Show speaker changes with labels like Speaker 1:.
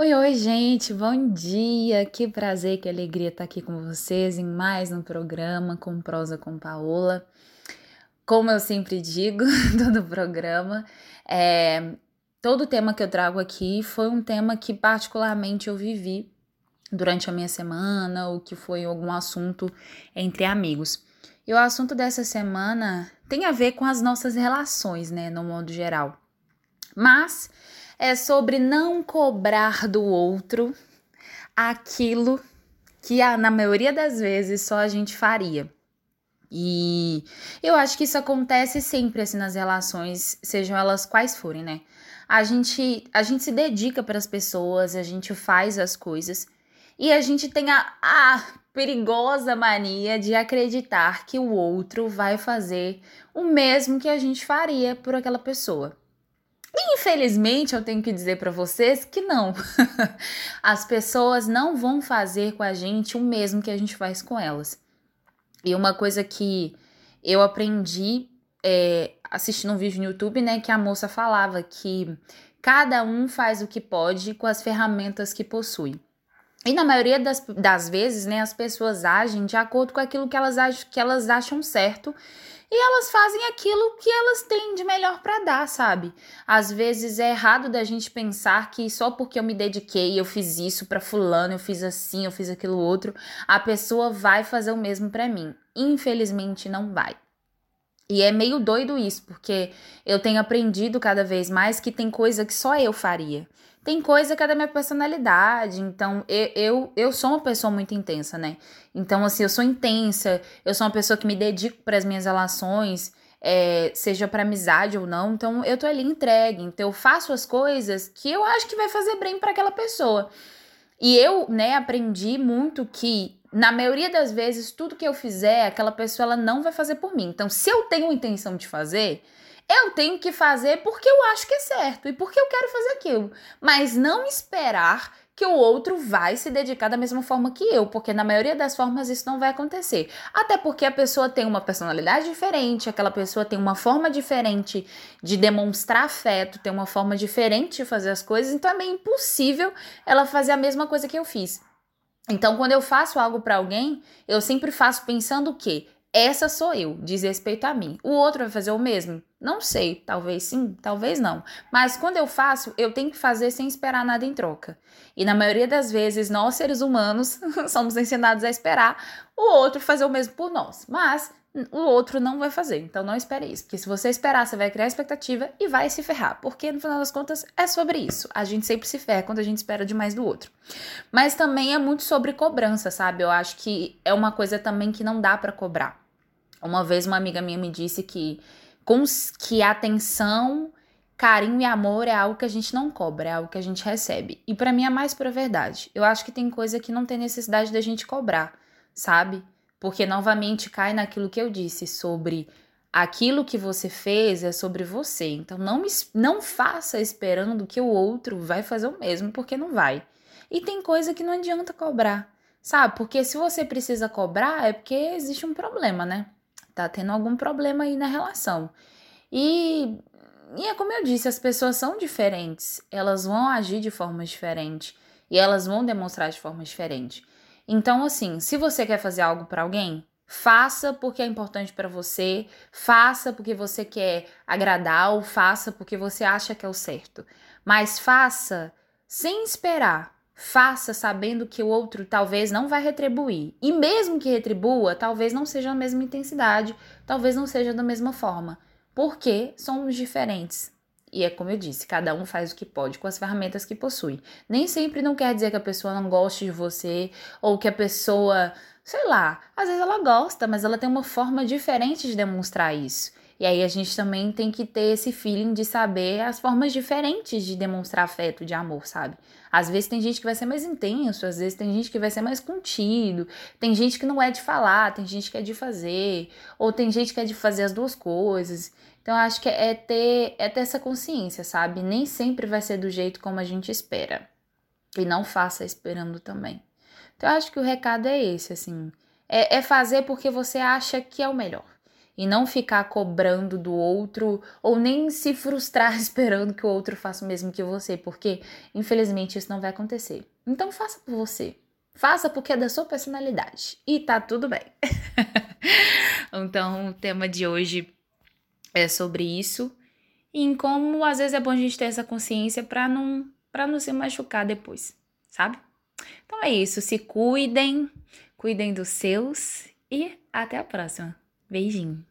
Speaker 1: Oi, oi, gente, bom dia! Que prazer, que alegria estar aqui com vocês em mais um programa com Prosa com Paola. Como eu sempre digo, todo programa, é, todo tema que eu trago aqui foi um tema que particularmente eu vivi durante a minha semana ou que foi algum assunto entre amigos. E o assunto dessa semana tem a ver com as nossas relações, né, no modo geral. Mas é sobre não cobrar do outro aquilo que na maioria das vezes só a gente faria. E eu acho que isso acontece sempre assim nas relações, sejam elas quais forem, né? A gente a gente se dedica para as pessoas, a gente faz as coisas e a gente tem a, a perigosa mania de acreditar que o outro vai fazer o mesmo que a gente faria por aquela pessoa. Infelizmente, eu tenho que dizer para vocês que não. As pessoas não vão fazer com a gente o mesmo que a gente faz com elas. E uma coisa que eu aprendi é, assistindo um vídeo no YouTube, né, que a moça falava que cada um faz o que pode com as ferramentas que possui. E na maioria das, das vezes, né, as pessoas agem de acordo com aquilo que elas, acham, que elas acham certo e elas fazem aquilo que elas têm de melhor para dar, sabe? Às vezes é errado da gente pensar que só porque eu me dediquei, eu fiz isso para fulano, eu fiz assim, eu fiz aquilo outro, a pessoa vai fazer o mesmo para mim. Infelizmente não vai. E é meio doido isso, porque eu tenho aprendido cada vez mais que tem coisa que só eu faria. Tem coisa que é da minha personalidade, então eu, eu, eu sou uma pessoa muito intensa, né? Então, assim, eu sou intensa, eu sou uma pessoa que me dedico para as minhas relações, é, seja para amizade ou não, então eu tô ali entregue, então eu faço as coisas que eu acho que vai fazer bem para aquela pessoa. E eu, né, aprendi muito que na maioria das vezes tudo que eu fizer, aquela pessoa ela não vai fazer por mim. Então, se eu tenho intenção de fazer, eu tenho que fazer porque eu acho que é certo e porque eu quero fazer aquilo, mas não esperar que o outro vai se dedicar da mesma forma que eu, porque na maioria das formas isso não vai acontecer. Até porque a pessoa tem uma personalidade diferente, aquela pessoa tem uma forma diferente de demonstrar afeto, tem uma forma diferente de fazer as coisas, então é meio impossível ela fazer a mesma coisa que eu fiz. Então, quando eu faço algo para alguém, eu sempre faço pensando o quê? Essa sou eu, diz respeito a mim. O outro vai fazer o mesmo? Não sei, talvez sim, talvez não. Mas quando eu faço, eu tenho que fazer sem esperar nada em troca. E na maioria das vezes, nós seres humanos somos ensinados a esperar o outro fazer o mesmo por nós. Mas o outro não vai fazer. Então não espere isso, porque se você esperar, você vai criar expectativa e vai se ferrar, porque no final das contas é sobre isso. A gente sempre se ferra quando a gente espera demais do outro. Mas também é muito sobre cobrança, sabe? Eu acho que é uma coisa também que não dá para cobrar. Uma vez uma amiga minha me disse que que atenção, carinho e amor é algo que a gente não cobra, é algo que a gente recebe. E para mim é mais pura verdade. Eu acho que tem coisa que não tem necessidade da gente cobrar, sabe? Porque novamente cai naquilo que eu disse sobre aquilo que você fez é sobre você. Então não, não faça esperando que o outro vai fazer o mesmo, porque não vai. E tem coisa que não adianta cobrar, sabe? Porque se você precisa cobrar é porque existe um problema, né? Tá tendo algum problema aí na relação. E, e é como eu disse, as pessoas são diferentes, elas vão agir de forma diferente e elas vão demonstrar de forma diferente. Então, assim, se você quer fazer algo para alguém, faça porque é importante para você, faça porque você quer agradar ou faça porque você acha que é o certo. Mas faça sem esperar. Faça sabendo que o outro talvez não vai retribuir. E mesmo que retribua, talvez não seja a mesma intensidade, talvez não seja da mesma forma. Porque somos diferentes. E é como eu disse, cada um faz o que pode com as ferramentas que possui. Nem sempre não quer dizer que a pessoa não goste de você ou que a pessoa, sei lá, às vezes ela gosta, mas ela tem uma forma diferente de demonstrar isso. E aí a gente também tem que ter esse feeling de saber as formas diferentes de demonstrar afeto, de amor, sabe? Às vezes tem gente que vai ser mais intenso, às vezes tem gente que vai ser mais contido, tem gente que não é de falar, tem gente que é de fazer, ou tem gente que é de fazer as duas coisas. Então, acho que é ter, é ter essa consciência, sabe? Nem sempre vai ser do jeito como a gente espera. E não faça esperando também. Então, acho que o recado é esse, assim. É, é fazer porque você acha que é o melhor. E não ficar cobrando do outro ou nem se frustrar esperando que o outro faça o mesmo que você, porque infelizmente isso não vai acontecer. Então faça por você. Faça porque é da sua personalidade e tá tudo bem. então, o tema de hoje é sobre isso e em como às vezes é bom a gente ter essa consciência para não para não se machucar depois, sabe? Então é isso, se cuidem, cuidem dos seus e até a próxima. Beijinho.